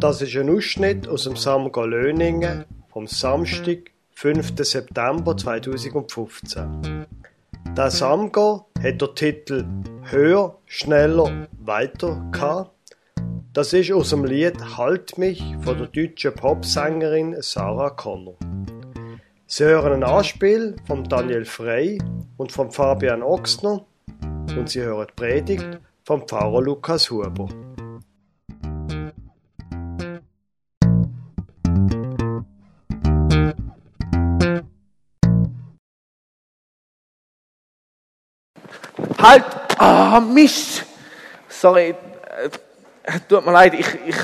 Das ist ein Ausschnitt aus dem Samgo Löningen vom Samstag, 5. September 2015. Der Samgo hat den Titel Höher, schneller, weiter gehabt. Das ist aus dem Lied Halt mich von der deutschen Popsängerin Sarah Connor. Sie hören ein Anspiel von Daniel Frey und von Fabian Ochsner und Sie hören die Predigt vom Pfarrer Lukas Huber. Halt! Ah, Mist! Sorry, äh, tut mir leid, ich, ich,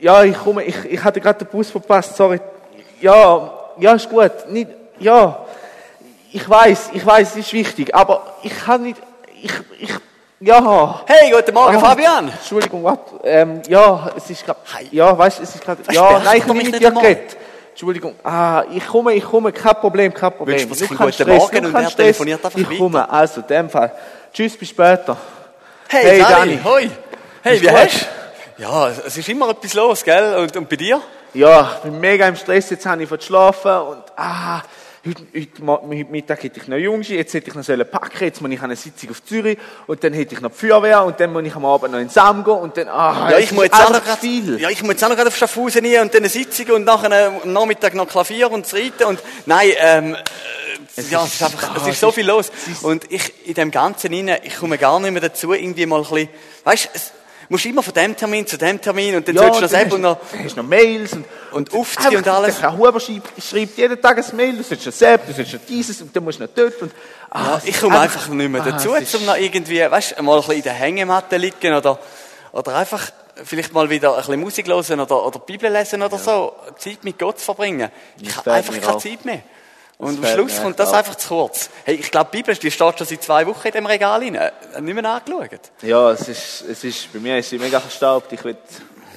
ja, ich komme, ich, ich hatte gerade den Bus verpasst, sorry. Ja, ja, ist gut, nicht, ja, ich weiß, ich weiß, es ist wichtig, aber ich kann nicht, ich, ich, ja. Hey, guten Morgen, Ah, Fabian. Entschuldigung, was? Ähm, ja, es ist gerade, ja, weißt, es ist gerade, ja, nein, ich komm habe ich mit nicht dir geredet. Entschuldigung, ah, ich komme, ich komme, kein Problem, kein Problem. Wünschst du mir Nur einen kein guten Stress, Morgen und er telefoniert einfach Ich weiter. komme, also, in dem Fall. Tschüss, bis später. Hey, Hey, Dani. Dani. Hoi. Hey, wie hast du? Ja, es ist immer etwas los, gell? Und, und bei dir? Ja, ich bin mega im Stress, jetzt habe ich von schlafen und, ah, heute, heute, heute Mittag hätte ich noch Jungschi, jetzt hätte ich noch sollen packen, jetzt muss ich eine Sitzung auf Zürich und dann hätte ich noch die Feuerwehr und dann muss ich am Abend noch in Sam gehen und dann, ah, Ja, es ich ist muss jetzt auch noch grad, viel. ja, ich muss jetzt auch noch auf Schaffhausen rein und dann eine Sitzung und nachher am Nachmittag noch Klavier und das Reiten und, nein, ähm, äh, ja, es ist einfach, ah, es es ist so ist- viel los. es ist- Und ich, in dem Ganzen rein, ich komme gar nicht mehr dazu, irgendwie mal ein bisschen, weißt, es, musst immer von dem Termin zu dem Termin und dann Ja, sollst du eben und hast, noch, hast noch Mails und, Und Aufziehen und alles. Der Herr Huber schreibt, schreibt jeden Tag ein Mail, du sollst noch selbst, du sollst noch dieses und dann musst du noch dort und, ah, Ja, ich komme einfach nicht mehr ah, dazu, ist- um noch irgendwie, weißt, mal ein bisschen in der Hängematte liegen oder, oder einfach vielleicht mal wieder ein bisschen Musik hören oder, oder Bibel lesen oder so, Zeit mit Gott zu verbringen. Ich habe einfach keine auf. Zeit mehr. Und am fällt Schluss kommt das einfach zu kurz. Hey, ich glaube, die Bibel, die steht schon seit zwei Wochen in dem Regal rein. Nicht mehr angeschaut. Ja, es ist, es ist, bei mir ist sie mega verstaubt, ich will,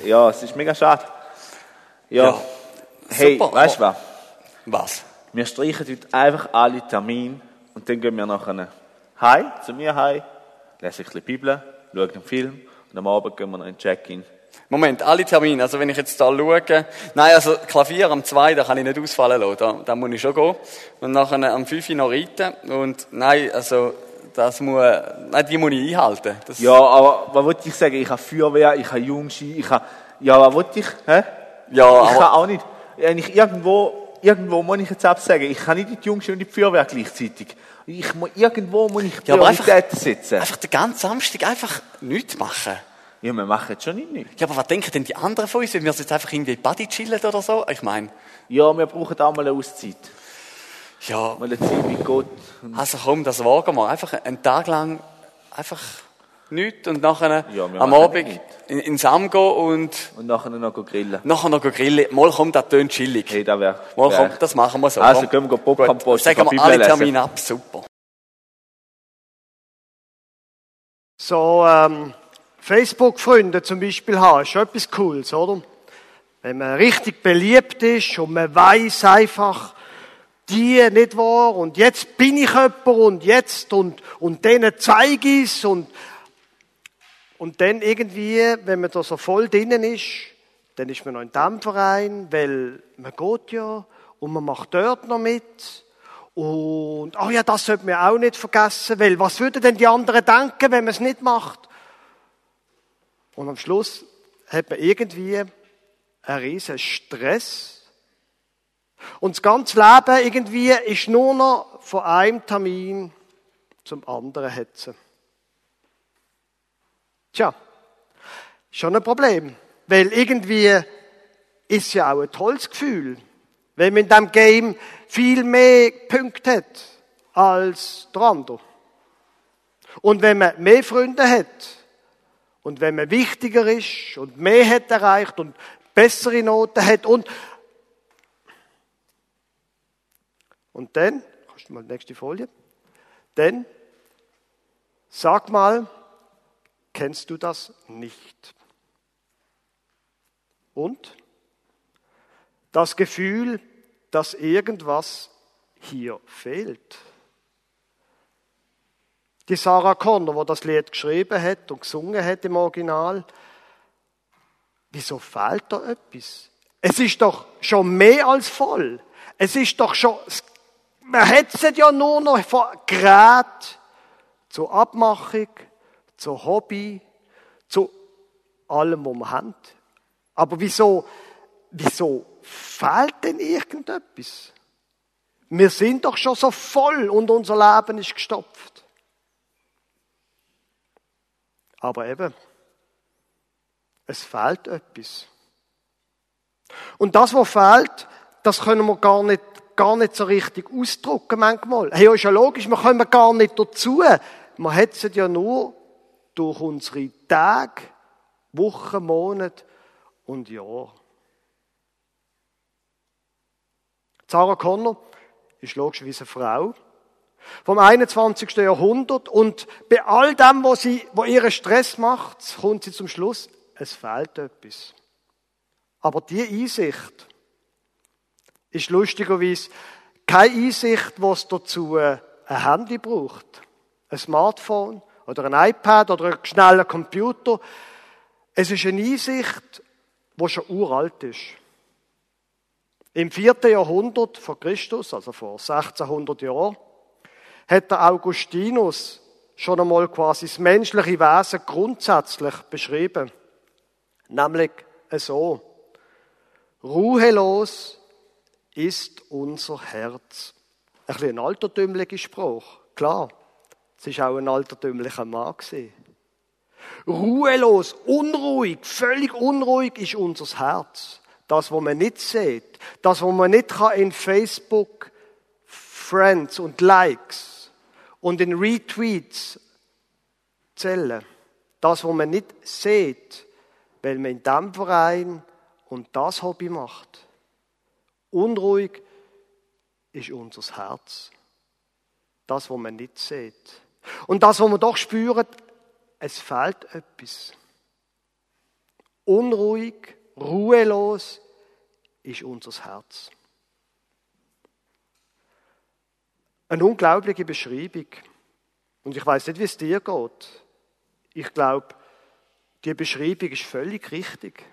ja, es ist mega schade. Ja. Ja, hey, super, weißt du was? Was? Wir streichen heute einfach alle Termine und dann gehen wir nachher heim, zu mir heim, lesen ein bisschen Bibel, schauen einen Film und am Abend gehen wir noch in Check-in. Moment, alle Termine, also wenn ich jetzt da schaue, nein, also Klavier am 2, da kann ich nicht ausfallen lassen, da, da muss ich schon gehen. Und nachher am 5 noch reiten und nein, also das muss, nein, die muss ich einhalten. Das, Ja, aber was wollte ich sagen? Ich habe Feuerwehr, ich habe Jungski, ich habe, ja, was wollte ich, hä? Ja, ich kann auch nicht, wenn ich irgendwo, irgendwo muss ich jetzt absagen, ich kann nicht die Jungski und die Feuerwehr gleichzeitig. Ich muss, irgendwo muss ich Ja, Prioritäten setzen. Einfach den ganzen Samstag einfach nichts machen. Ja, wir machen jetzt schon nicht nichts. Ja, aber was denken denn die anderen von uns, wenn wir jetzt einfach irgendwie Buddy chillen oder so? Ich meine, Ja, wir brauchen auch mal eine Auszeit. ja, Mal eine Zeit mit Gott. also komm, das wagen wir. Einfach einen Tag lang einfach nichts und nachher Ja, am Abend nichts. in, in Sam gehen und Und nachher noch grillen. nachher noch grillen. Mal kommt, das tönt chillig. Hey, da wäre. Mal kommt, das machen wir so. Also, komm. gehen wir Popcorn posten, Sagen wir alle. Termine ab, super. So, ähm, Facebook-Freunde zum Beispiel haben, ist schon etwas Cooles, oder? Wenn man richtig beliebt ist und man weiß einfach, die nicht wahr und jetzt bin ich jemand und jetzt und, und denen zeige ich's und, und dann irgendwie, wenn man da so voll drinnen ist, dann ist man noch in dem Verein, weil man geht ja und man macht dort noch mit. Und, ach ja, das sollte man auch nicht vergessen, weil was würden denn die anderen denken, wenn man es nicht macht? Und am Schluss hat man irgendwie einen riesen Stress. Und das ganze Leben irgendwie ist nur noch von einem Termin zum anderen hetzen. Tja, schon ein Problem. Weil irgendwie ist ja auch ein tolles Gefühl, wenn man in diesem Game viel mehr Punkte hat als der andere. Und wenn man mehr Freunde hat und wenn man wichtiger ist und mehr hat erreicht und bessere Noten hat und und dann, kannst du mal die nächste Folie, dann sag mal, kennst du das nicht? Und das Gefühl, dass irgendwas hier fehlt. Die Sarah Connor, die das Lied geschrieben hat und gesungen hat im Original, wieso fehlt da etwas? Es ist doch schon mehr als voll. Es ist doch schon, man hetzt ja nur noch von Gerät zur Abmachung, zu Hobby, zu allem, was wir haben. Aber wieso, wieso fehlt denn irgendetwas? Wir sind doch schon so voll und unser Leben ist gestopft. Aber eben, es fehlt etwas. Und das, was fehlt, das können wir gar nicht, gar nicht so richtig ausdrucken manchmal. Hey, ist ja logisch, wir kommen gar nicht dazu. Wir hetzen ja nur durch unsere Tage, Wochen, Monate und Jahre. Sarah Connor ist logischerweise eine Frau vom 21. Jahrhundert und bei all dem, was sie, wo ihre Stress macht, kommt sie zum Schluss, es fehlt etwas. Aber die Einsicht ist lustigerweise keine Einsicht, was dazu ein Handy braucht, ein Smartphone oder ein iPad oder ein schneller Computer. Es ist eine Einsicht, die schon uralt ist. Im vierten Jahrhundert vor Christus, also vor 1600 Jahren, hat der Augustinus schon einmal quasi das menschliche Wesen grundsätzlich beschrieben. Nämlich so. Ruhelos ist unser Herz. Ein bisschen ein altertümlicher Spruch, klar. Es war auch ein altertümlicher Mann. Ruhelos, unruhig, völlig unruhig ist unser Herz. Das, was man nicht sieht. Das, was man nicht in Facebook Friends und Likes und in Retweets zählen. Das, was man nicht sieht, weil man in diesem Verein und das Hobby macht. Unruhig ist unser Herz. Das, was man nicht sieht. Und das, was man doch spürt, es fehlt etwas. Unruhig, ruhelos ist unser Herz. Eine unglaubliche Beschreibung. Und ich weiß nicht, wie es dir geht. Ich glaube, die Beschreibung ist völlig richtig.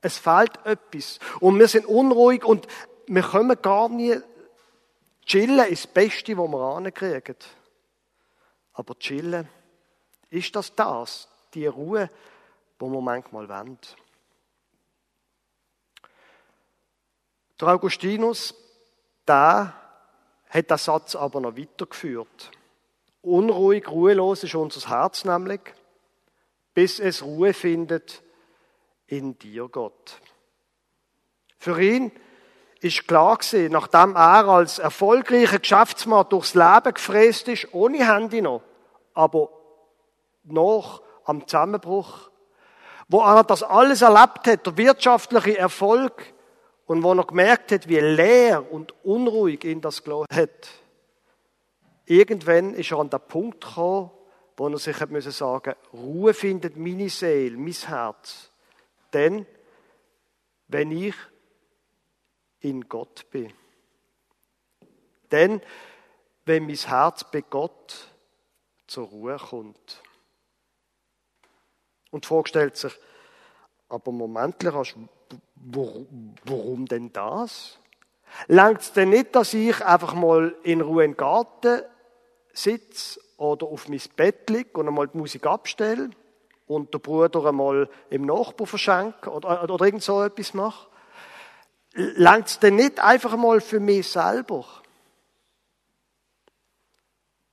Es fehlt etwas. Und wir sind unruhig und wir können gar nie chillen, ist das Beste, was wir ankriegen. Aber chillen, ist das das? Die Ruhe, die wir manchmal wollen. Der Augustinus, der hat den Satz aber noch weitergeführt. Unruhig, ruhelos ist unser Herz nämlich, bis es Ruhe findet in dir, Gott. Für ihn ist klar gewesen, nachdem er als erfolgreicher Geschäftsmann durchs Leben gefräst ist, ohne Handy noch, aber noch am Zusammenbruch, wo er das alles erlebt hat, der wirtschaftliche Erfolg, und wo er gemerkt hat, wie leer und unruhig ihn das gelassen hat. Irgendwann ist er an den Punkt gekommen, wo er sich hat müssen sagen, Ruhe findet meine Seele, mein Herz. Denn, wenn ich in Gott bin. Denn, wenn mein Herz bei Gott zur Ruhe kommt. Und die Frage stellt sich, aber Moment, warum denn das? Langt es denn nicht, dass ich einfach mal in Ruhe im Garten sitze oder auf mein Bett liege und einmal die Musik abstelle? und der Bruder einmal im Nachbar verschenken oder, oder, oder irgend so etwas mache? Langt es denn nicht einfach einmal für mich selber?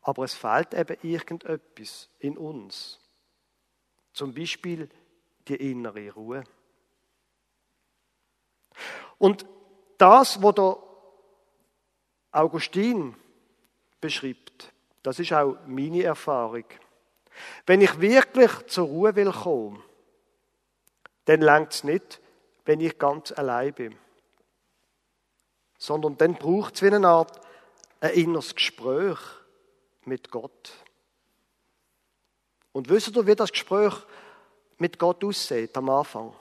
Aber es fehlt eben irgendetwas in uns. Zum Beispiel die innere Ruhe. Und das, was der Augustin beschreibt, das ist auch meine Erfahrung. Wenn ich wirklich zur Ruhe will kommen, dann längt es nicht, wenn ich ganz allein bin. Sondern dann braucht es wie eine Art ein inneres Gespräch mit Gott. Und wisst ihr, wie das Gespräch mit Gott aussieht am Anfang?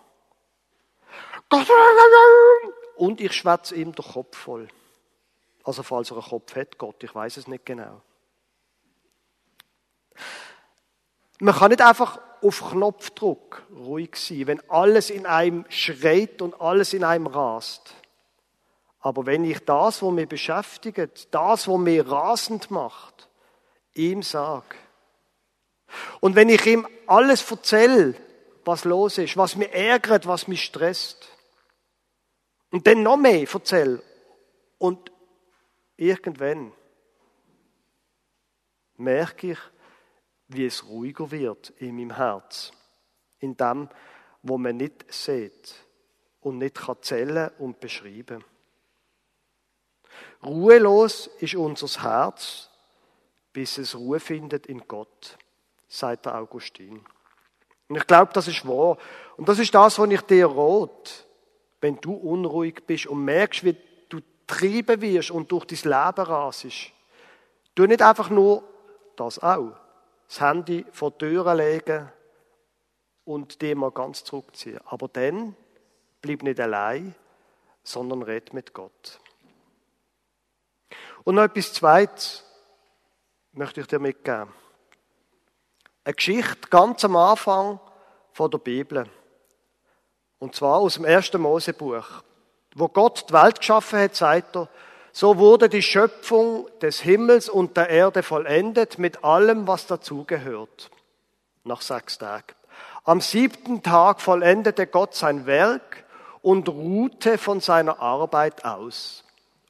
Und ich schwätze ihm den Kopf voll. Also falls er einen Kopf hat, Gott, ich weiß es nicht genau. Man kann nicht einfach auf Knopfdruck ruhig sein, wenn alles in einem schreit und alles in einem rast. Aber wenn ich das, was mich beschäftigt, das, was mich rasend macht, ihm sage, und wenn ich ihm alles erzähle, was los ist, was mich ärgert, was mich stresst, und dann noch mehr erzähle, und irgendwann merke ich, wie es ruhiger wird in meinem Herz. In dem, wo man nicht sieht und nicht kann und beschreiben. Ruhelos ist unser Herz, bis es Ruhe findet in Gott, sagt der Augustin. Und ich glaube, das ist wahr. Und das ist das, was ich dir rot, wenn du unruhig bist und merkst, wie du treiben wirst und durch dein Leben rasest. Du nicht einfach nur das auch das Handy vor die Türe legen und die mal ganz zurückziehen. Aber dann bleib nicht allein, sondern red mit Gott. Und noch etwas Zweites möchte ich dir mitgeben. Eine Geschichte ganz am Anfang von der Bibel. Und zwar aus dem ersten Mosebuch. Wo Gott die Welt geschaffen hat, sagt er, so wurde die Schöpfung des Himmels und der Erde vollendet mit allem, was dazugehört. Nach sechs Tagen. Am siebten Tag vollendete Gott sein Werk und ruhte von seiner Arbeit aus.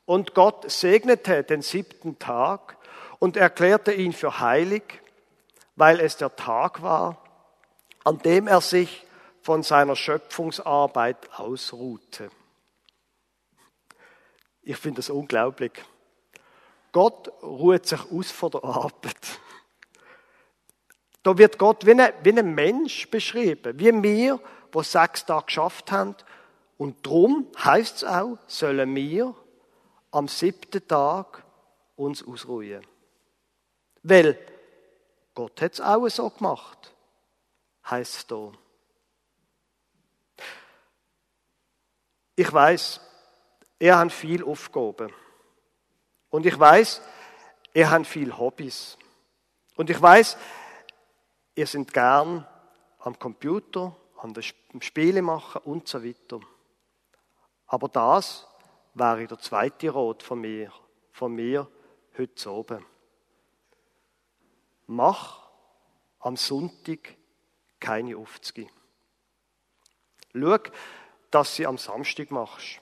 Und Gott segnete den siebten Tag und erklärte ihn für heilig, weil es der Tag war, an dem er sich von seiner Schöpfungsarbeit ausruhte. Ich finde das unglaublich. Gott ruht sich aus von der Arbeit. Da wird Gott wie ein, wie ein Mensch beschrieben, wie wir, die sechs Tage geschafft haben. Und darum heißt es auch, sollen wir am siebten Tag uns ausruhen. Weil Gott hat es auch so gemacht, heißt es da. Ich weiß, er hat viel Aufgaben. Und ich weiß, er hat viel Hobbys. Und ich weiß, ihr sind gern am Computer, an den Spiele machen und so weiter. Aber das wäre der zweite Rot von mir, von mir heute oben. Mach am Sonntag keine Aufzüge. Schau, dass sie am Samstag machst.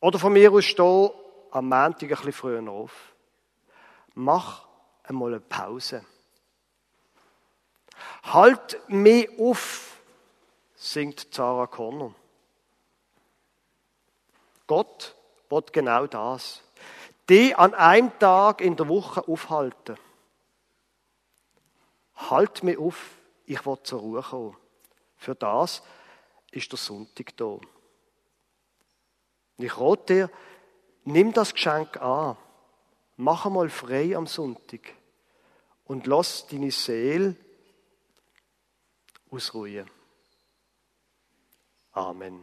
Oder von mir aus steh am Montag ein bisschen früher auf. Mach einmal eine Pause. Halt mich auf, singt Sarah Connor. Gott wird genau das. Die an einem Tag in der Woche aufhalten. Halt mich auf, ich will zur Ruhe kommen. Für das ist der Sonntag da. Und ich rate dir, nimm das Geschenk an. Mach einmal frei am Sonntag. Und lass deine Seele ausruhen. Amen.